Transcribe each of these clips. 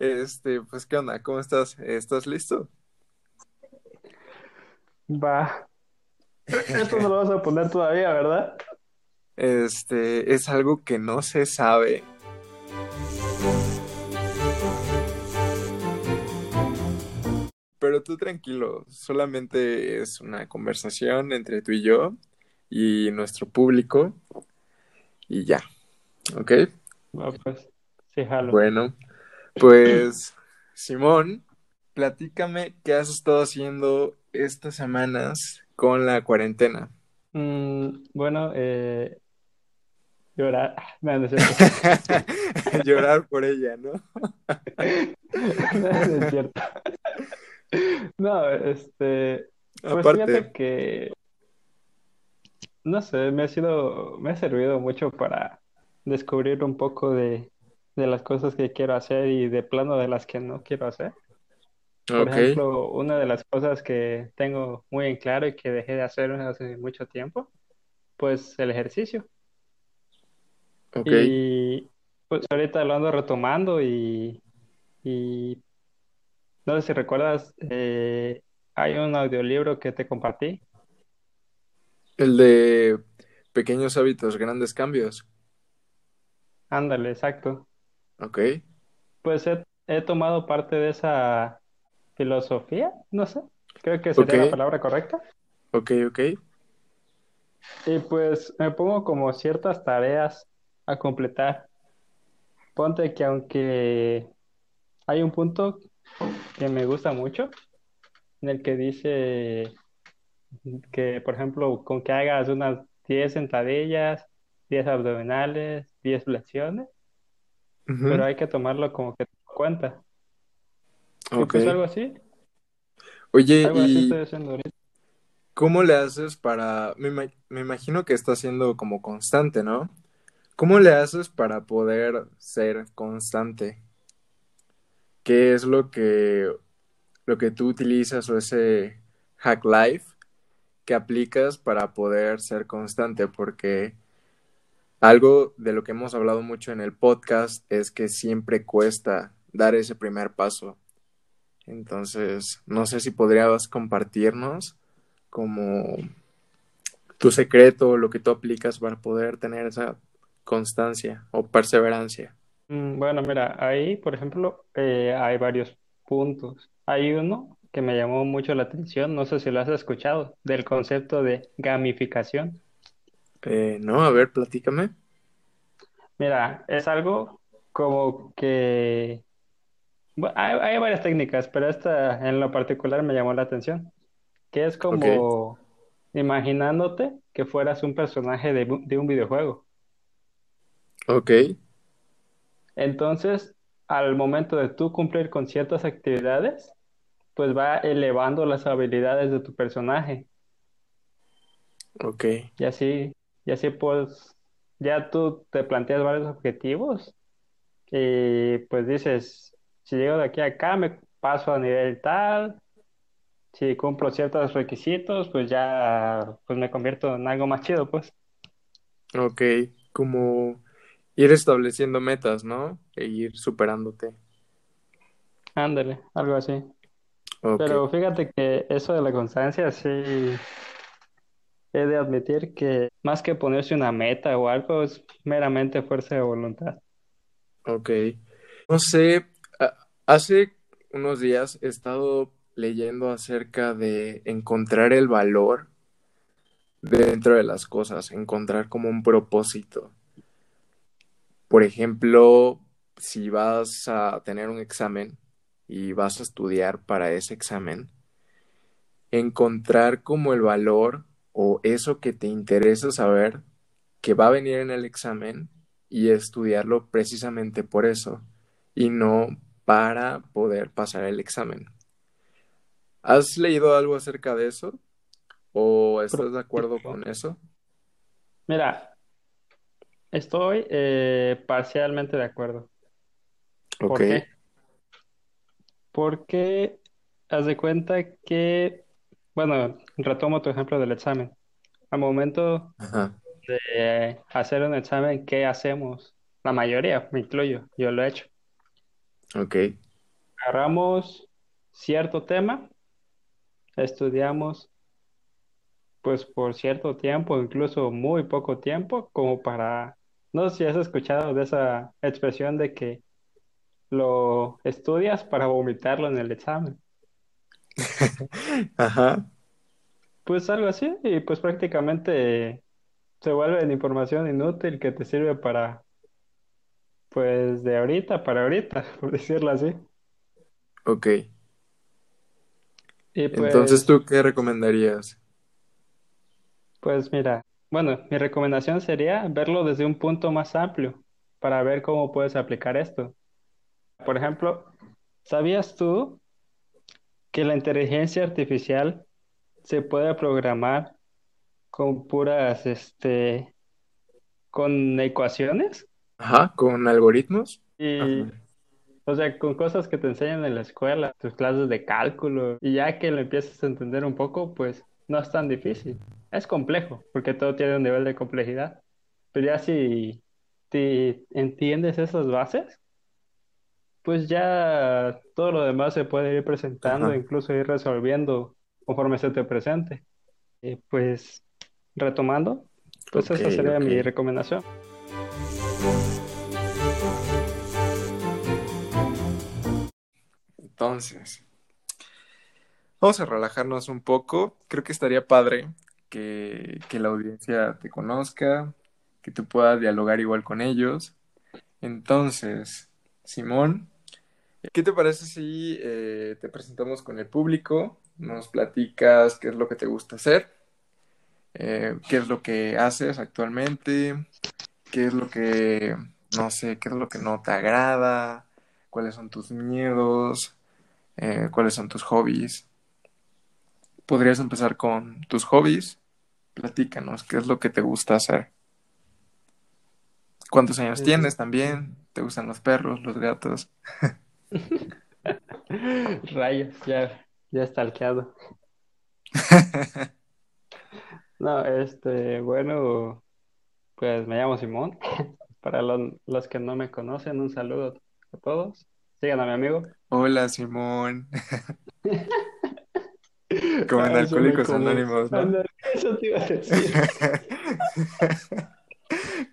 Este, pues, ¿qué onda? ¿Cómo estás? ¿Estás listo? Va. Esto no lo vas a poner todavía, ¿verdad? Este, es algo que no se sabe. Pero tú tranquilo, solamente es una conversación entre tú y yo y nuestro público y ya, ¿ok? Va, pues, sí, jalo. Bueno, pues Simón, platícame qué has estado haciendo estas semanas con la cuarentena. Mm, bueno, eh, llorar. No, no es cierto. Llorar por ella, ¿no? No, no es cierto. No, este, pues Aparte, fíjate que, no sé, me ha sido, me ha servido mucho para descubrir un poco de, de las cosas que quiero hacer y de plano de las que no quiero hacer. Por ejemplo, una de las cosas que tengo muy en claro y que dejé de hacer hace mucho tiempo, pues el ejercicio. ok. Y pues ahorita lo ando retomando y, y no sé si recuerdas, eh, hay un audiolibro que te compartí. El de pequeños hábitos, grandes cambios. Ándale, exacto. Ok, Pues he, he tomado parte de esa filosofía, no sé, creo que sería la palabra correcta. ok, ok. Y pues me pongo como ciertas tareas a completar. Ponte que aunque hay un punto que me gusta mucho, en el que dice que, por ejemplo, con que hagas unas 10 sentadillas, 10 abdominales, 10 flexiones, pero hay que tomarlo como que en cuenta. Ok. pues algo así, Oye, algo así ¿y estoy haciendo ahorita. cómo le haces para... Me, me imagino que está siendo como constante, ¿no? ¿Cómo le haces para poder ser constante? ¿Qué es lo que, lo que tú utilizas o ese hack life que aplicas para poder ser constante? Porque algo de lo que hemos hablado mucho en el podcast es que siempre cuesta dar ese primer paso. Entonces, no sé si podrías compartirnos como tu secreto, lo que tú aplicas para poder tener esa constancia o perseverancia. Mm, Bueno, mira, ahí, por ejemplo, eh, hay varios puntos. Hay uno que me llamó mucho la atención, no sé si lo has escuchado, del concepto de gamificación. Eh, no, a ver, platícame. Mira, es algo como que... bueno, hay, hay varias técnicas, pero esta en lo particular me llamó la atención, que es como imaginándote que fueras un personaje de, de un videojuego. ok, Entonces, al momento de tú cumplir con ciertas actividades, pues va elevando las habilidades de tu personaje. ok, Y así, y así pues ya tú te planteas varios objetivos y pues dices, si llego de aquí a acá, me paso a nivel tal, si cumplo ciertos requisitos, pues ya pues me convierto en algo más chido, pues. ok. Como ir estableciendo metas, ¿no? E ir superándote. Ándale, algo así. Pero fíjate que eso de la constancia sí he de admitir que más que ponerse una meta o algo, es meramente fuerza de voluntad. ok. No sé, hace unos días he estado leyendo acerca de encontrar el valor dentro de las cosas, encontrar como un propósito. Por ejemplo, si vas a tener un examen y vas a estudiar para ese examen, encontrar como el valor o eso que te interesa saber que va a venir en el examen y estudiarlo precisamente por eso y no para poder pasar el examen. ¿Has leído algo acerca de eso o estás de acuerdo con eso? Mira, estoy eh, parcialmente de acuerdo. Ok, ¿Por qué? Porque haz de cuenta que, bueno, retomo tu ejemplo del examen. Al momento ajá, de hacer un examen, ¿qué hacemos? La mayoría, me incluyo, yo lo he hecho. ok, agarramos cierto tema, estudiamos pues por cierto tiempo, incluso muy poco tiempo, como para, no sé si has escuchado de esa expresión de que lo estudias para vomitarlo en el examen. Ajá. Pues algo así, y pues prácticamente se vuelve información inútil que te sirve para, pues de ahorita para ahorita, por decirlo así. Ok. Y Entonces, pues, ¿tú qué recomendarías? pues mira, bueno, mi recomendación sería verlo desde un punto más amplio para ver cómo puedes aplicar esto. Por ejemplo, ¿sabías tú que la inteligencia artificial se puede programar con puras, este, con ecuaciones? Ajá, con algoritmos. Y, Ajá. o sea, con cosas que te enseñan en la escuela, tus clases de cálculo, y ya que lo empiezas a entender un poco, pues no es tan difícil. Es complejo, porque todo tiene un nivel de complejidad. Pero ya si, si entiendes esas bases, pues ya todo lo demás se puede ir presentando, Ajá. incluso ir resolviendo conforme se te presente. Y pues, retomando, pues esa sería mi recomendación. Entonces, vamos a relajarnos un poco. Creo que estaría padre que, que la audiencia te conozca, que tú puedas dialogar igual con ellos. Entonces, Simón, ¿qué te parece si eh, te presentamos con el público? Nos platicas qué es lo que te gusta hacer, eh, qué es lo que haces actualmente, qué es lo que, no sé, qué es lo que no te agrada, cuáles son tus miedos, eh, cuáles son tus hobbies. Podrías empezar con tus hobbies. Platícanos, ¿qué es lo que te gusta hacer? ¿Cuántos años tienes también? ¿Te gustan los perros, los gatos? Rayos, ya, ya está alqueado. No, este, bueno, pues me llamo Simón. Para lo- los que no me conocen, un saludo a todos. Sigan a mi amigo. Hola, Simón. Como en Alcohólicos. Anónimos, eso te iba a decir.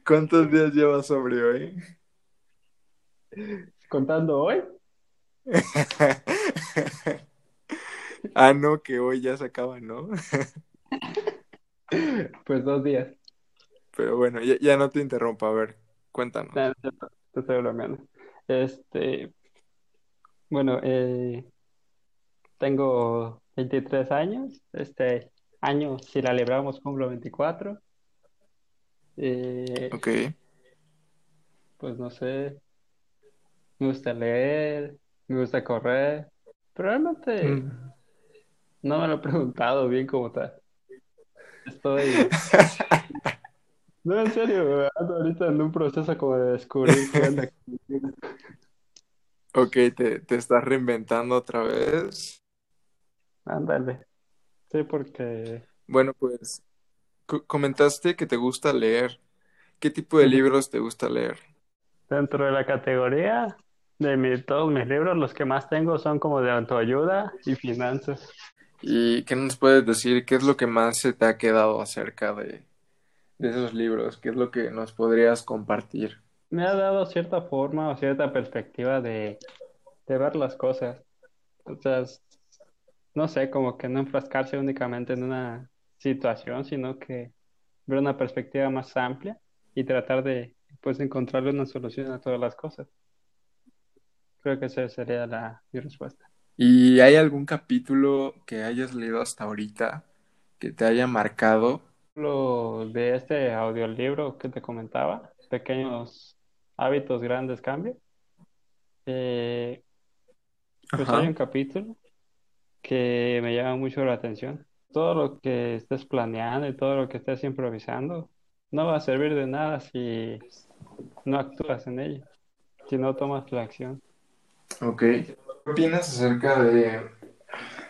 ¿Cuántos días llevas sobrio, eh? Contando hoy, Ah, no, que hoy ya se acaba, ¿no? pues dos días. Pero bueno, ya, ya no te interrumpo, a ver, cuéntanos. No es cierto, te estoy bromeando. Este, bueno, eh, tengo 23 años. Este año, si la libramos, cumplo 24. Eh, Ok. pues no sé, me gusta leer, me gusta correr, pero realmente Mm. no me lo he preguntado bien como tal. Estoy, no, en serio, ando ahorita en un proceso como de descubrir qué onda conmigo. Ok, te, te estás reinventando otra vez. Ándale. Sí, porque Bueno, pues co- comentaste que te gusta leer. ¿Qué tipo de libros te gusta leer? dentro de la categoría de mi- todos mis libros, los que más tengo son como de autoayuda y finanzas. ¿Y qué nos puedes decir? ¿Qué es lo que más se te ha quedado acerca de, de esos libros? ¿Qué es lo que nos podrías compartir? Me ha dado cierta forma o cierta perspectiva de, de ver las cosas. O sea, no sé, como que no enfrascarse únicamente en una situación, sino que ver una perspectiva más amplia y tratar de, pues, encontrarle una solución a todas las cosas. Creo que esa sería la, mi respuesta. ¿Y hay algún capítulo que hayas leído hasta ahorita que te haya marcado? Lo de este audiolibro que te comentaba, Pequeños hábitos, grandes cambios, eh, pues hay Ajá. un capítulo que me llama mucho la atención. Todo lo que estés planeando y todo lo que estés improvisando no va a servir de nada si no actúas en ello, si no tomas la acción. Ok. ¿Qué opinas acerca de,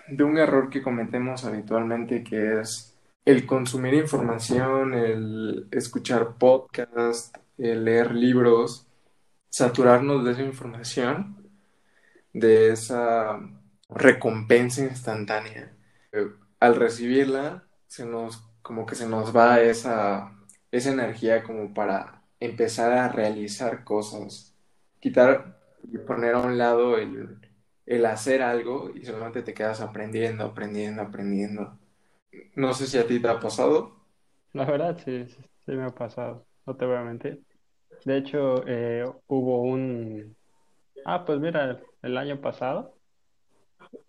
de un error que cometemos habitualmente que es el consumir información, el escuchar podcasts, el leer libros, saturarnos de esa información, de esa recompensa instantánea. Al recibirla, se nos, como que se nos va esa, esa energía como para empezar a realizar cosas, quitar y poner a un lado el, el hacer algo y solamente te quedas aprendiendo, aprendiendo, aprendiendo. No sé si a ti te ha pasado. La verdad, sí, sí, me ha pasado, no te voy a mentir. De hecho, eh, hubo un... Ah, pues mira, el año pasado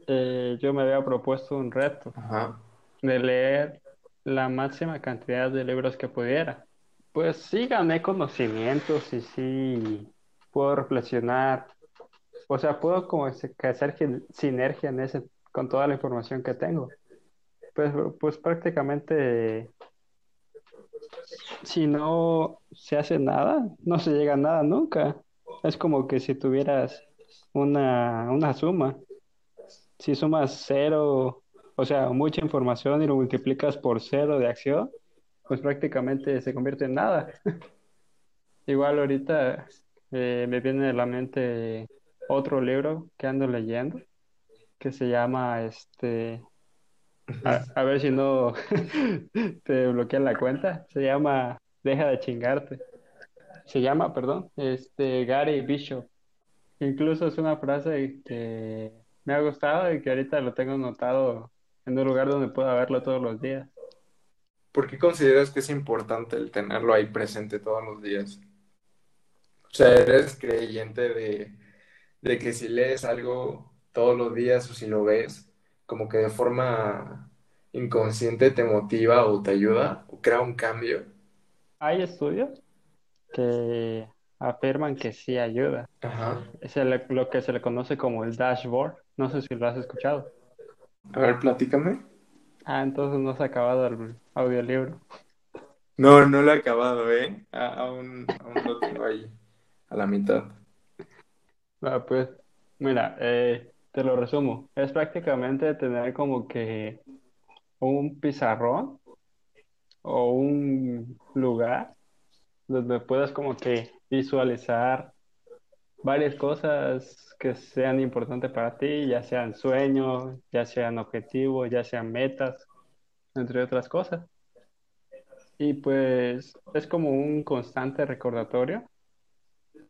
eh, yo me había propuesto un reto de leer la máxima cantidad de libros que pudiera. Pues sí gané conocimientos y sí puedo reflexionar. O sea, puedo como hacer sinergia en ese, con toda la información que tengo. Pues, pues prácticamente si no se hace nada, no se llega a nada nunca. Es como que si tuvieras una, una suma. Si sumas cero, o sea, mucha información y lo multiplicas por cero de acción, pues prácticamente se convierte en nada. Igual ahorita eh, me viene a la mente otro libro que ando leyendo, que se llama este a, ver si no te bloquean la cuenta. Se llama Deja de chingarte. Se llama, perdón, este Gary Bishop. Incluso es una frase que me ha gustado y que ahorita lo tengo notado en un lugar donde pueda verlo todos los días. ¿Por qué consideras que es importante el tenerlo ahí presente todos los días? O sea, ¿eres creyente de, de que si lees algo todos los días o si lo ves, como que de forma inconsciente te motiva o te ayuda o crea un cambio. Hay estudios que afirman que sí ayuda. Ajá. Es lo que se le conoce como el dashboard. No sé si lo has escuchado. A ver, platícame. Ah, entonces no se ha acabado el audiolibro. No, no lo he acabado, ¿eh? aún, aún lo tengo ahí, a la mitad. Ah, pues, mira, eh, te lo resumo. Es prácticamente tener como que un pizarrón o un lugar donde puedas como que visualizar varias cosas que sean importantes para ti, ya sean sueños, ya sean objetivos, ya sean metas, entre otras cosas. Y pues es como un constante recordatorio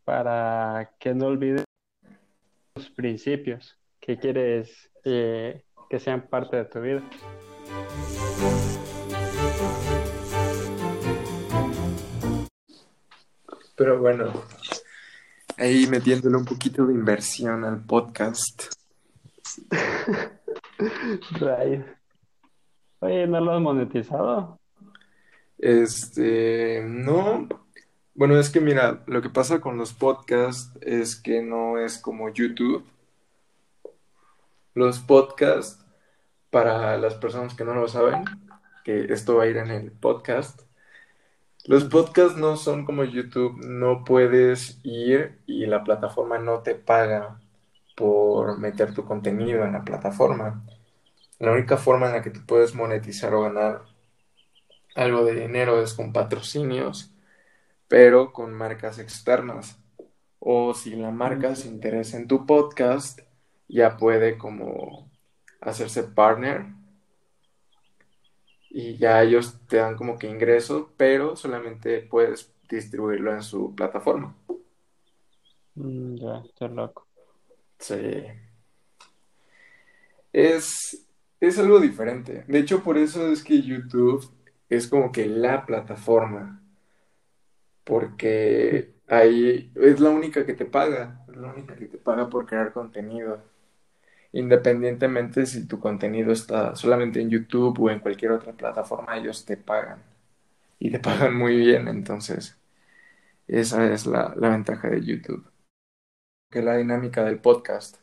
para que no olvides tus principios que quieres eh, que sean parte de tu vida. Pero bueno, ahí metiéndole un poquito de inversión al podcast. Oye, ¿no lo has monetizado? Este, no. Bueno, es que mira, lo que pasa con los podcasts es que no es como YouTube, los podcasts, para las personas que no lo saben, que esto va a ir en el podcast. Los podcasts no son como YouTube, no puedes ir y la plataforma no te paga por meter tu contenido en la plataforma. La única forma en la que tú puedes monetizar o ganar algo de dinero es con patrocinios, pero con marcas externas. O si la marca se interesa en tu podcast, ya puede como hacerse partner y ya ellos te dan como que ingreso, pero solamente puedes distribuirlo en su plataforma. Mm, ya, está loco. Sí. Es, es algo diferente. De hecho, por eso es que YouTube es como que la plataforma. Porque ahí es la única que te paga. Es la única que te paga por crear contenido independientemente si tu contenido está solamente en YouTube o en cualquier otra plataforma, ellos te pagan y te pagan muy bien, entonces esa es la, ventaja de YouTube. Que la dinámica del podcast.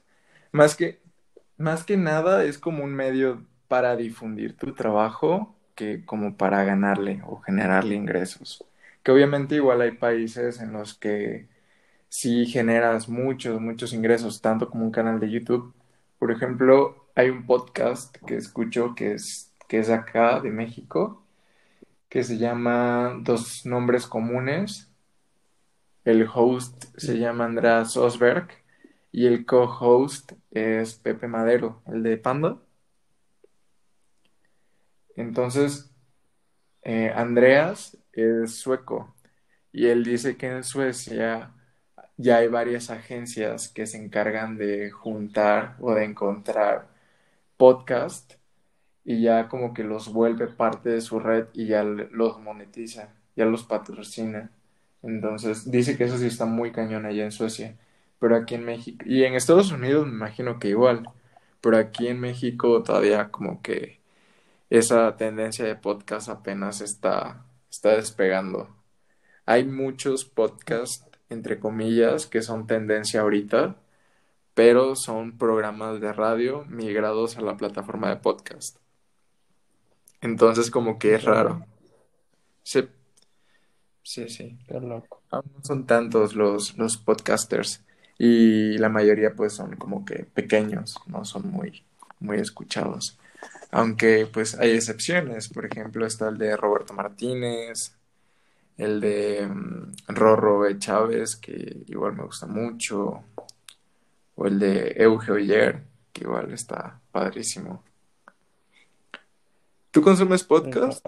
Más que, más que nada es como un medio para difundir tu trabajo que como para ganarle o generarle ingresos. Que obviamente igual hay países en los que si generas muchos, muchos ingresos, tanto como un canal de YouTube, por ejemplo, hay un podcast que escucho que es, que es acá de México, que se llama Dos Nombres Comunes. El host se llama Andreas Osberg y el co-host es Pepe Madero, el de Panda. Entonces, eh, Andreas es sueco y él dice que en Suecia ya hay varias agencias que se encargan de juntar o de encontrar podcast y ya como que los vuelve parte de su red y ya los monetiza, ya los patrocina. Entonces dice que eso sí está muy cañón allá en Suecia, pero aquí en México y en Estados Unidos me imagino que igual, pero aquí en México todavía como que esa tendencia de podcast apenas está, está despegando. Hay muchos podcasts, entre comillas, que son tendencia ahorita, pero son programas de radio migrados a la plataforma de podcast. Entonces como que es raro. Sí, sí, sí. loco. no son tantos los, los podcasters y la mayoría pues son como que pequeños, no son muy, muy escuchados. Aunque pues hay excepciones, por ejemplo está el de Roberto Martínez, el de um, Rorro Chávez, que igual me gusta mucho, o el de Euge Oyer, que igual está padrísimo. ¿Tú consumes podcast?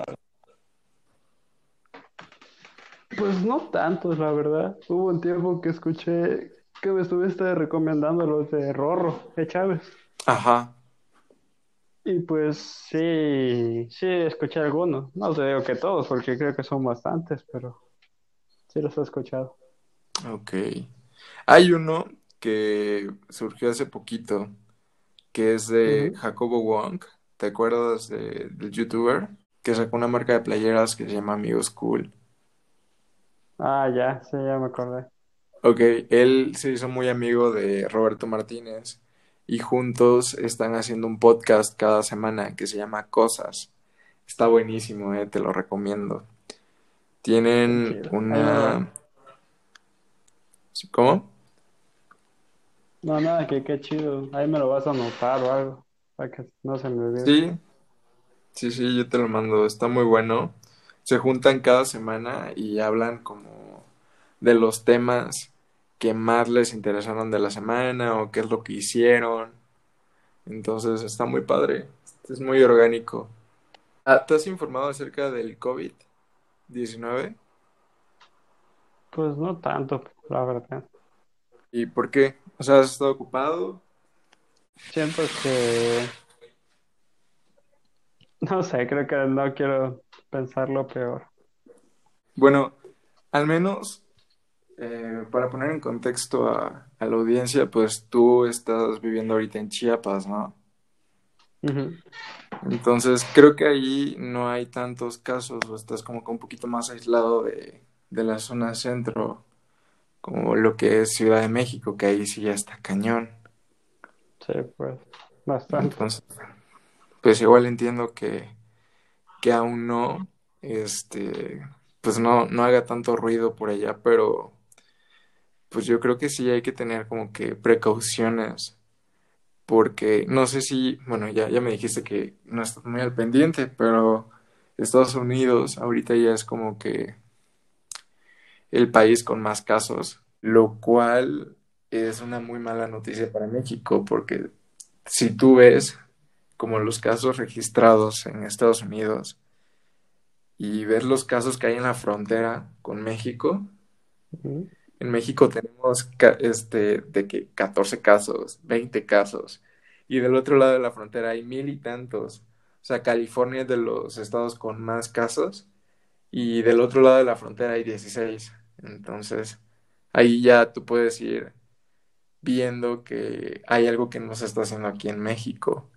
Pues no tantos, la verdad. Hubo un tiempo que escuché que me estuviste recomendando los de Rorro de Chávez. Ajá. Y pues sí, sí escuché algunos. No te digo que todos, porque creo que son bastantes, pero sí los he escuchado. Ok. Hay uno que surgió hace poquito, que es de Jacobo Wong. ¿Te acuerdas de, del youtuber? Que sacó una marca de playeras que se llama Amigos Cool. Ah, ya, sí, ya me acordé. Ok, él se hizo muy amigo de Roberto Martínez y juntos están haciendo un podcast cada semana que se llama Cosas. Está buenísimo, eh, te lo recomiendo. Tienen una... ¿Cómo? No, nada, que qué chido. Ahí me lo vas a anotar o algo, para que no se me olvide. Sí, sí, sí, yo te lo mando. Está muy bueno. Se juntan cada semana y hablan como de los temas que más les interesaron de la semana o qué es lo que hicieron. Entonces está muy padre, es muy orgánico. Ah, ¿Te has informado acerca del COVID-19? Pues no tanto, la verdad. ¿Y por qué? O sea, ¿has estado ocupado? Siento que... No sé, creo que no quiero pensar lo peor. Bueno, al menos eh, para poner en contexto a, la audiencia, pues tú estás viviendo ahorita en Chiapas, ¿no? Entonces, creo que ahí no hay tantos casos, o estás como que un poquito más aislado de, de la zona centro, como lo que es Ciudad de México, que ahí sí ya está cañón. Sí, pues, bastante. Entonces, pues igual entiendo que, que aún no, este, pues no, no haga tanto ruido por allá, pero pues yo creo que sí hay que tener como que precauciones, porque no sé si, bueno, ya, ya me dijiste que no estás muy al pendiente, pero Estados Unidos ahorita ya es como que el país con más casos, lo cual es una muy mala noticia para México, porque si tú ves como los casos registrados en Estados Unidos y ves los casos que hay en la frontera con México, en México tenemos este, de que 14 casos, 20 casos, y del otro lado de la frontera hay mil y tantos. O sea, California es de los estados con más casos, y del otro lado de la frontera hay 16. Entonces, ahí ya tú puedes ir viendo que hay algo que no se está haciendo aquí en México.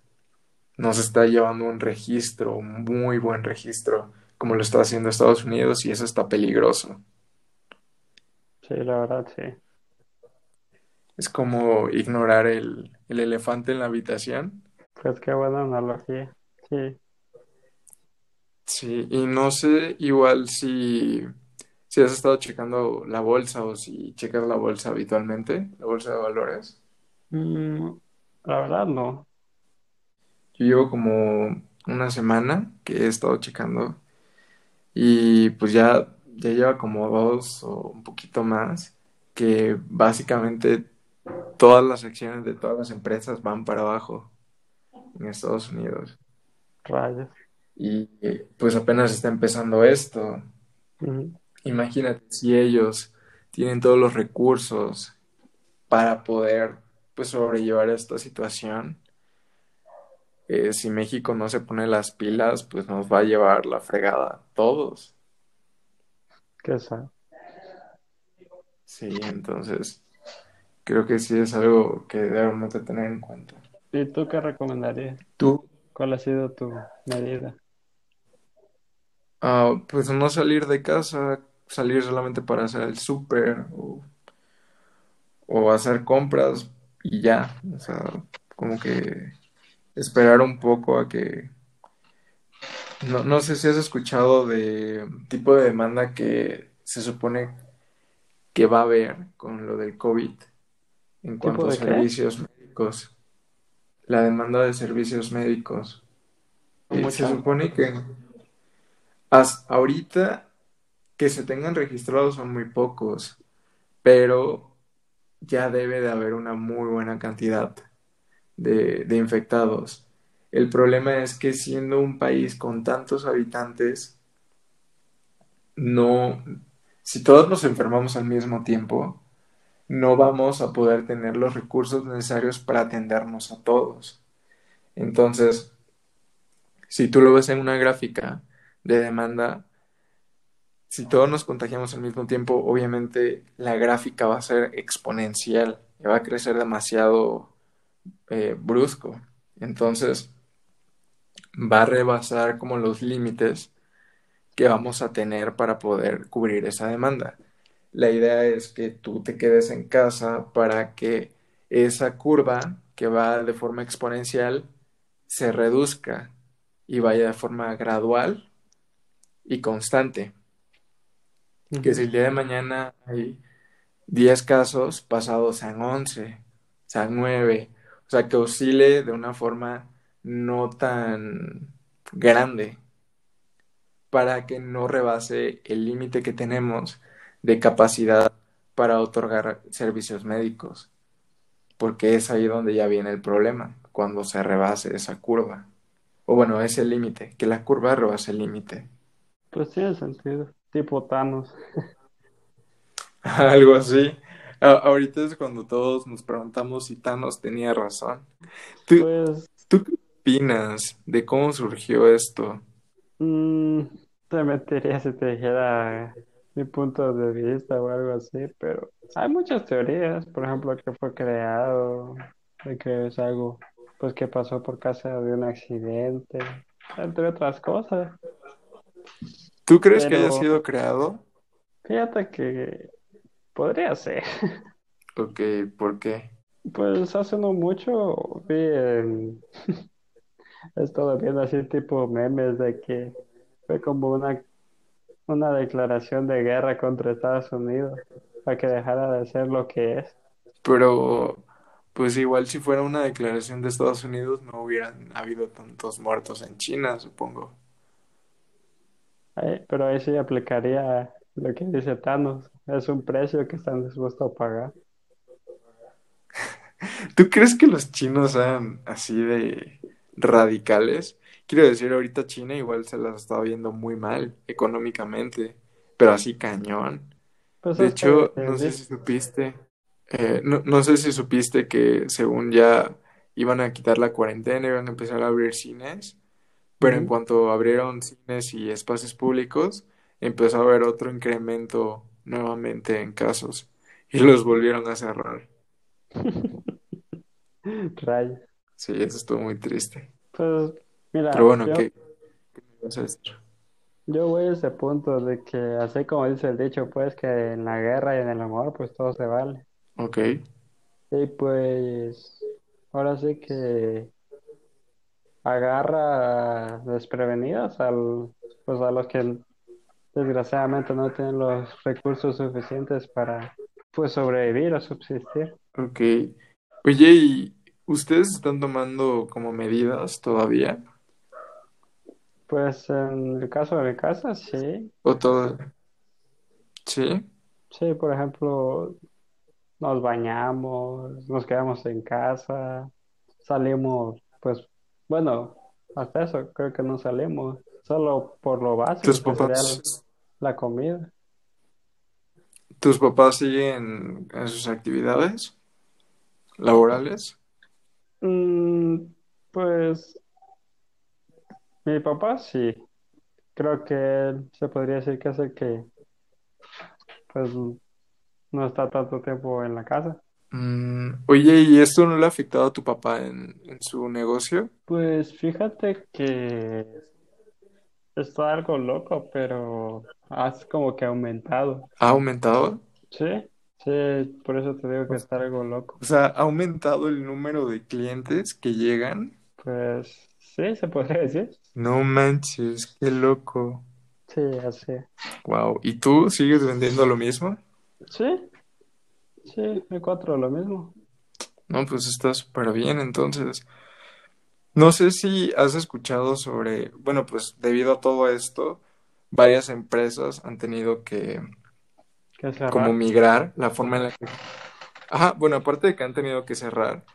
No se está llevando un registro, un muy buen registro, como lo está haciendo Estados Unidos, y eso está peligroso. Sí, la verdad, sí. Es como ignorar el, elefante en la habitación. Pues qué buena analogía, sí. Sí, y no sé igual si, si has estado checando la bolsa o si checas la bolsa habitualmente, la bolsa de valores. Mm, la verdad no. Yo llevo como una semana que he estado checando y pues ya ya lleva como dos o un poquito más, que básicamente todas las acciones de todas las empresas van para abajo en Estados Unidos. Rayos. Y pues apenas está empezando esto. Imagínate si ellos tienen todos los recursos para poder pues sobrellevar esta situación. Eh, si México no se pone las pilas, pues nos va a llevar la fregada a todos. Qué sad. Sí, entonces creo que sí es algo que debemos de tener en cuenta. ¿Y tú qué recomendarías? Tú, ¿Cuál ha sido tu medida? ah, pues no salir de casa, salir solamente para hacer el súper o, o hacer compras y ya. O sea, como que esperar un poco a que... No, no sé si has escuchado de tipo de demanda que se supone que va a haber con lo del COVID en cuanto ¿Tipo a qué? servicios médicos. La demanda de servicios médicos. Eh, se supone que hasta ahorita que se tengan registrados son muy pocos, pero ya debe de haber una muy buena cantidad de, de infectados. El problema es que siendo un país con tantos habitantes, no, si todos nos enfermamos al mismo tiempo, no vamos a poder tener los recursos necesarios para atendernos a todos. Entonces, si tú lo ves en una gráfica de demanda, si todos nos contagiamos al mismo tiempo, obviamente la gráfica va a ser exponencial va a crecer demasiado eh, brusco. Entonces, va a rebasar como los límites que vamos a tener para poder cubrir esa demanda. La idea es que tú te quedes en casa para que esa curva que va de forma exponencial se reduzca y vaya de forma gradual y constante. Que si el día de mañana hay 10 casos, pasados sean 11, sean 9, o sea, que oscile de una forma no tan grande para que no rebase el límite que tenemos de capacidad para otorgar servicios médicos, porque es ahí donde ya viene el problema, cuando se rebase esa curva, o bueno, ese límite, que la curva rebase el límite. Pues tiene sentido. Tipo Thanos. Algo así. A- ahorita es cuando todos nos preguntamos si Thanos tenía razón. ¿Tú, Pues tú opinas de cómo surgió esto? mm, te mentiría si te dijera mi punto de vista o algo así, pero hay muchas teorías, por ejemplo, que fue creado, de que es algo pues que pasó por causa de un accidente, entre otras cosas. ¿Tú crees que haya sido creado? fíjate que podría ser. Ok, ¿por qué? Pues hace no mucho vi en, estado viendo así tipo memes de que fue como una, una declaración de guerra contra Estados Unidos para que dejara de ser lo que es. Pero, pues igual si fuera una declaración de Estados Unidos no hubieran habido tantos muertos en China, supongo. Ahí- pero ahí sí aplicaría lo que dice Thanos, es un precio que están dispuestos a pagar. ¿Tú crees que los chinos sean así de radicales? Quiero decir, ahorita China igual se las está viendo muy mal económicamente, pero así cañón. Pues De hecho, no sé si supiste, eh, no, no sé si supiste que según ya iban a quitar la cuarentena, iban a empezar a abrir cines, pero en cuanto abrieron cines y espacios públicos, empezó a haber otro incremento nuevamente en casos y los volvieron a cerrar. Rayos. Sí, eso estuvo muy triste. Pues Pero mira, bueno, yo, ¿qué, qué me vas a decir? yo voy a ese punto de que, así como dice el dicho, pues que en la guerra y en el amor, pues todo se vale. Ok, Y pues ahora sí que agarra desprevenidos al, pues a los que desgraciadamente no tienen los recursos suficientes para pues sobrevivir o subsistir. ok. Oye, ¿y ustedes están tomando como medidas todavía? Pues en el caso de mi casa, sí. ¿O todo? Sí, Sí, por ejemplo, nos bañamos, nos quedamos en casa, salimos, pues, bueno, hasta eso creo que no salimos, solo por lo básico, ¿Tus papás, la comida. tus papás siguen en sus actividades laborales? Mm, pues mi papá sí, creo que él se podría decir que hace que pues no está tanto tiempo en la casa. Mm, oye, ¿y esto no le ha afectado a tu papá en, en su negocio? Pues fíjate que está algo loco, pero has como que aumentado. ¿Ha aumentado? Sí, sí, por eso te digo que está algo loco. O sea, ¿ha aumentado el número de clientes que llegan? Pues sí, se podría decir. No manches, qué loco. Sí, así. Wow. ¿Y tú sigues vendiendo lo mismo? Sí, sí, el cuatro lo mismo. No, pues está súper bien, entonces. No sé si has escuchado sobre, bueno, pues debido a todo esto, varias empresas han tenido que Como migrar la forma en la que... Ajá, bueno, aparte de que han tenido que cerrar,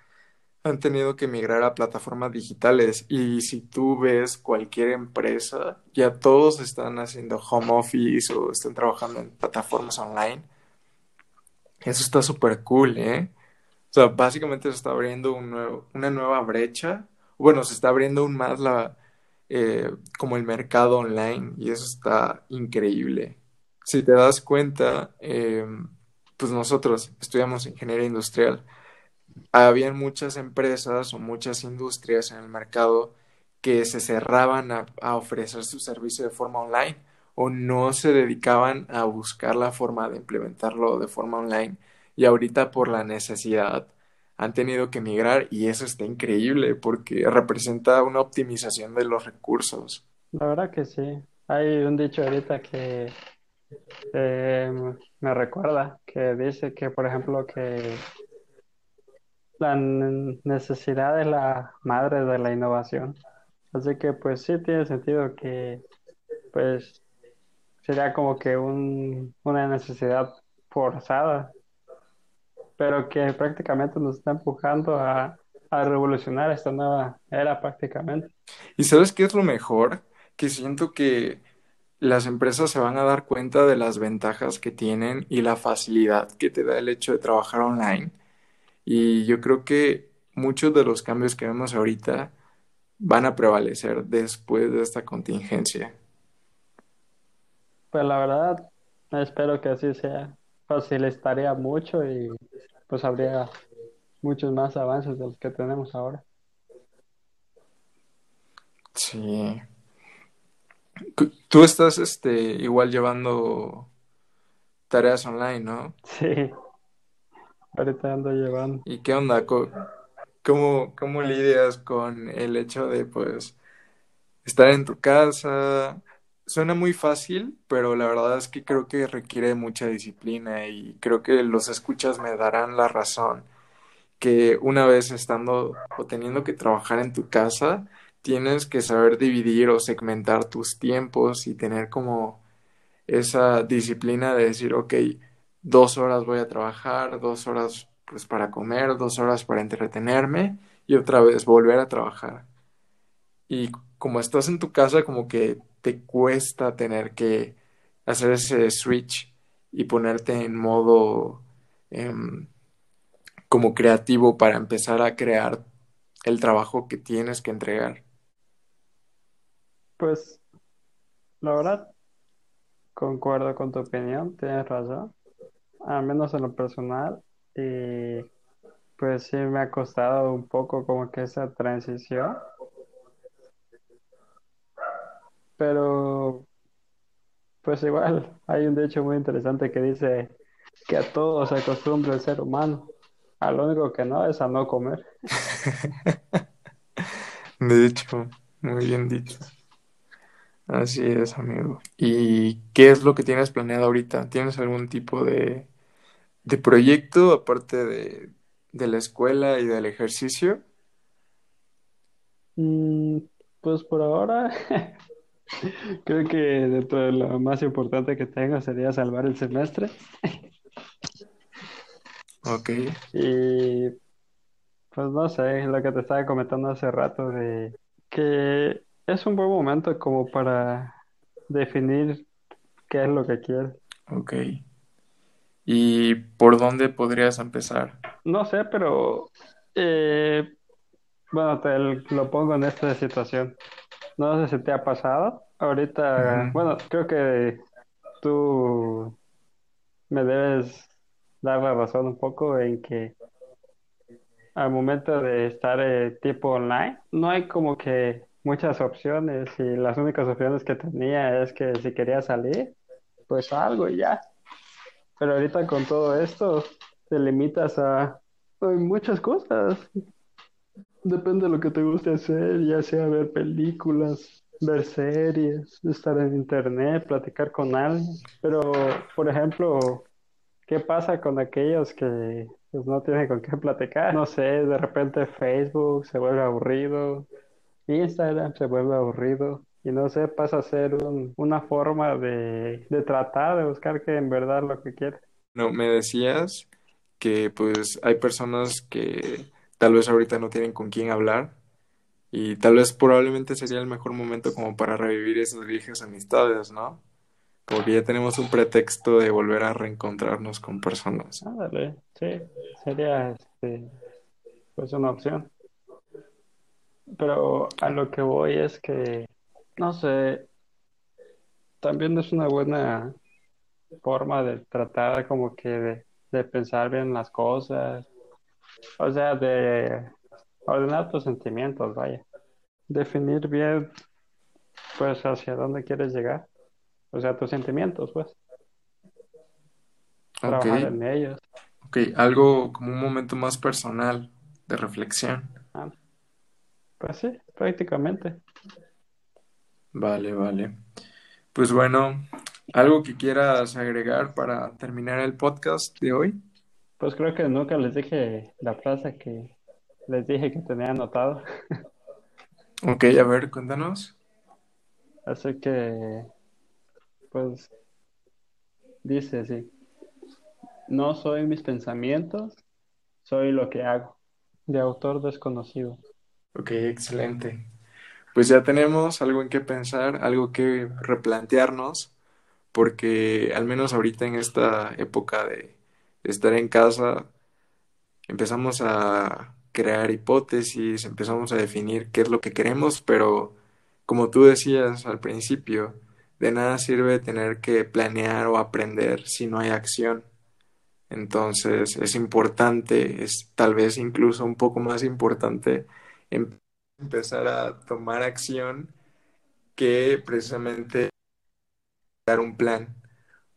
han tenido que migrar a plataformas digitales y si tú ves cualquier empresa, ya todos están haciendo home office o están trabajando en plataformas online. Eso está súper cool, ¿eh? O sea, básicamente se está abriendo un nuevo- una nueva brecha. Bueno, se está abriendo aún más la, eh, como el mercado online y eso está increíble. Si te das cuenta, eh, pues nosotros estudiamos ingeniería industrial. Habían muchas empresas o muchas industrias en el mercado que se cerraban a, a ofrecer su servicio de forma online o no se dedicaban a buscar la forma de implementarlo de forma online y ahorita por la necesidad han tenido que migrar y eso está increíble porque representa una optimización de los recursos. La verdad que sí. Hay un dicho ahorita que eh, me recuerda, que dice que, por ejemplo, que la necesidad es la madre de la innovación. Así que, pues sí tiene sentido que, pues, sería como que un, una necesidad forzada, pero que prácticamente nos está empujando a, a revolucionar esta nueva era prácticamente. ¿Y sabes qué es lo mejor? Que siento que las empresas se van a dar cuenta de las ventajas que tienen y la facilidad que te da el hecho de trabajar online. Y yo creo que muchos de los cambios que vemos ahorita van a prevalecer después de esta contingencia. Pues la verdad, espero que así sea. Facilitaría mucho y pues habría muchos más avances de los que tenemos ahora. Sí. Tú estás este igual llevando tareas online, ¿no? Sí, ahorita ando llevando. ¿Y qué onda? ¿Cómo, cómo lidias con el hecho de pues estar en tu casa? Suena muy fácil, pero la verdad es que creo que requiere mucha disciplina y creo que los escuchas me darán la razón. que una vez estando o teniendo que trabajar en tu casa, tienes que saber dividir o segmentar tus tiempos y tener como esa disciplina de decir, ok, dos horas voy a trabajar, dos horas pues para comer, dos horas para entretenerme y otra vez volver a trabajar. Y como estás en tu casa, como que te cuesta tener que hacer ese switch y ponerte en modo em, como creativo para empezar a crear el trabajo que tienes que entregar. Pues la verdad, concuerdo con tu opinión, tienes razón, al menos en lo personal, y pues sí me ha costado un poco como que esa transición, pero pues igual hay un dicho muy interesante que dice que a todo se acostumbra el ser humano, a lo único que no es a no comer. De hecho, muy bien dicho. Así es, amigo. ¿Y qué es lo que tienes planeado ahorita? ¿Tienes algún tipo de, de proyecto aparte de, de la escuela y del ejercicio? Mm, pues por ahora creo que dentro de lo más importante que tengo sería salvar el semestre. Ok. Y pues no sé, lo que te estaba comentando hace rato de que es un buen momento como para definir qué es lo que quieres. Ok. ¿Y por dónde podrías empezar? No sé, pero eh, bueno, te lo pongo en esta situación. No sé si te ha pasado. Ahorita, bueno, creo que tú me debes dar la razón un poco en que al momento de estar eh, tipo online, no hay como que muchas opciones y las únicas opciones que tenía es que si quería salir, pues algo y ya. Pero ahorita con todo esto te limitas a hay muchas cosas. Depende de lo que te guste hacer, ya sea ver películas, ver series, estar en internet, platicar con alguien. Pero, por ejemplo, ¿qué pasa con aquellos que pues, no tienen con qué platicar? No sé, de repente Facebook se vuelve aburrido, Instagram se vuelve aburrido. Y no sé, pasa a ser un- una forma de, de tratar, de buscar que en verdad lo que quieres. No, me decías que pues hay personas que tal vez ahorita no tienen con quién hablar y tal vez probablemente sería el mejor momento como para revivir esas viejas amistades, ¿no? Como que ya tenemos un pretexto de volver a reencontrarnos con personas. Sí, sería este, pues una opción. Pero a lo que voy es que, no sé, también es una buena forma de tratar como que de, de pensar bien las cosas, o sea, de ordenar tus sentimientos, vaya. Definir bien, pues, hacia dónde quieres llegar, o sea, tus sentimientos, pues, trabajar en ellos. ok, algo como un momento más personal de reflexión. Pues sí, prácticamente. Vale, vale. Pues bueno, ¿algo que quieras agregar para terminar el podcast de hoy? Pues creo que nunca les dije la frase que les dije que tenía anotado, Ok, a ver, cuéntanos. así que, pues, dice así. No soy mis pensamientos, soy lo que hago. De autor desconocido. Ok, excelente. Pues ya tenemos algo en qué pensar, algo que replantearnos, porque al menos ahorita en esta época de estar en casa, empezamos a crear hipótesis, empezamos a definir qué es lo que queremos, pero como tú decías al principio, de nada sirve tener que planear o aprender si no hay acción. Entonces es importante, es tal vez incluso un poco más importante empezar a tomar acción que precisamente dar un plan,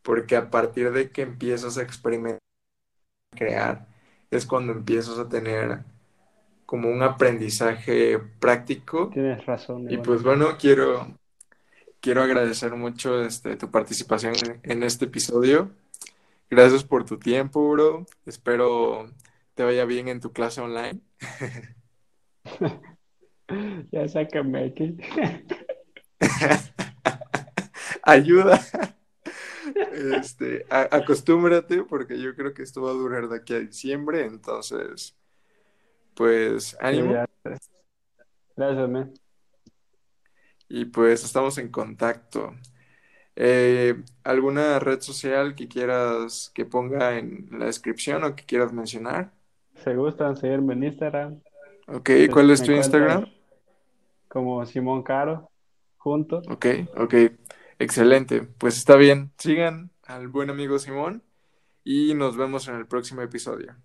porque a partir de que empiezas a experimentar, crear, es cuando empiezas a tener como un aprendizaje práctico. Tienes razón, Y pues bueno, quiero, quiero agradecer mucho este, tu participación en este episodio. Gracias por tu tiempo, bro. Espero te vaya bien en tu clase online. Ya sácame aquí. Ayuda. Este, a- acostúmbrate porque yo creo que esto va a durar de aquí a diciembre, entonces, pues ánimo. Gracias, man. y pues estamos en contacto. Eh, ¿alguna red social que quieras que ponga en la descripción o que quieras mencionar? Si gustan seguirme en Instagram, Ok, ¿cuál es tu Instagram? como Simón Caro, juntos. Ok, ok, excelente. Pues está bien. Sigan al buen amigo Simón y nos vemos en el próximo episodio.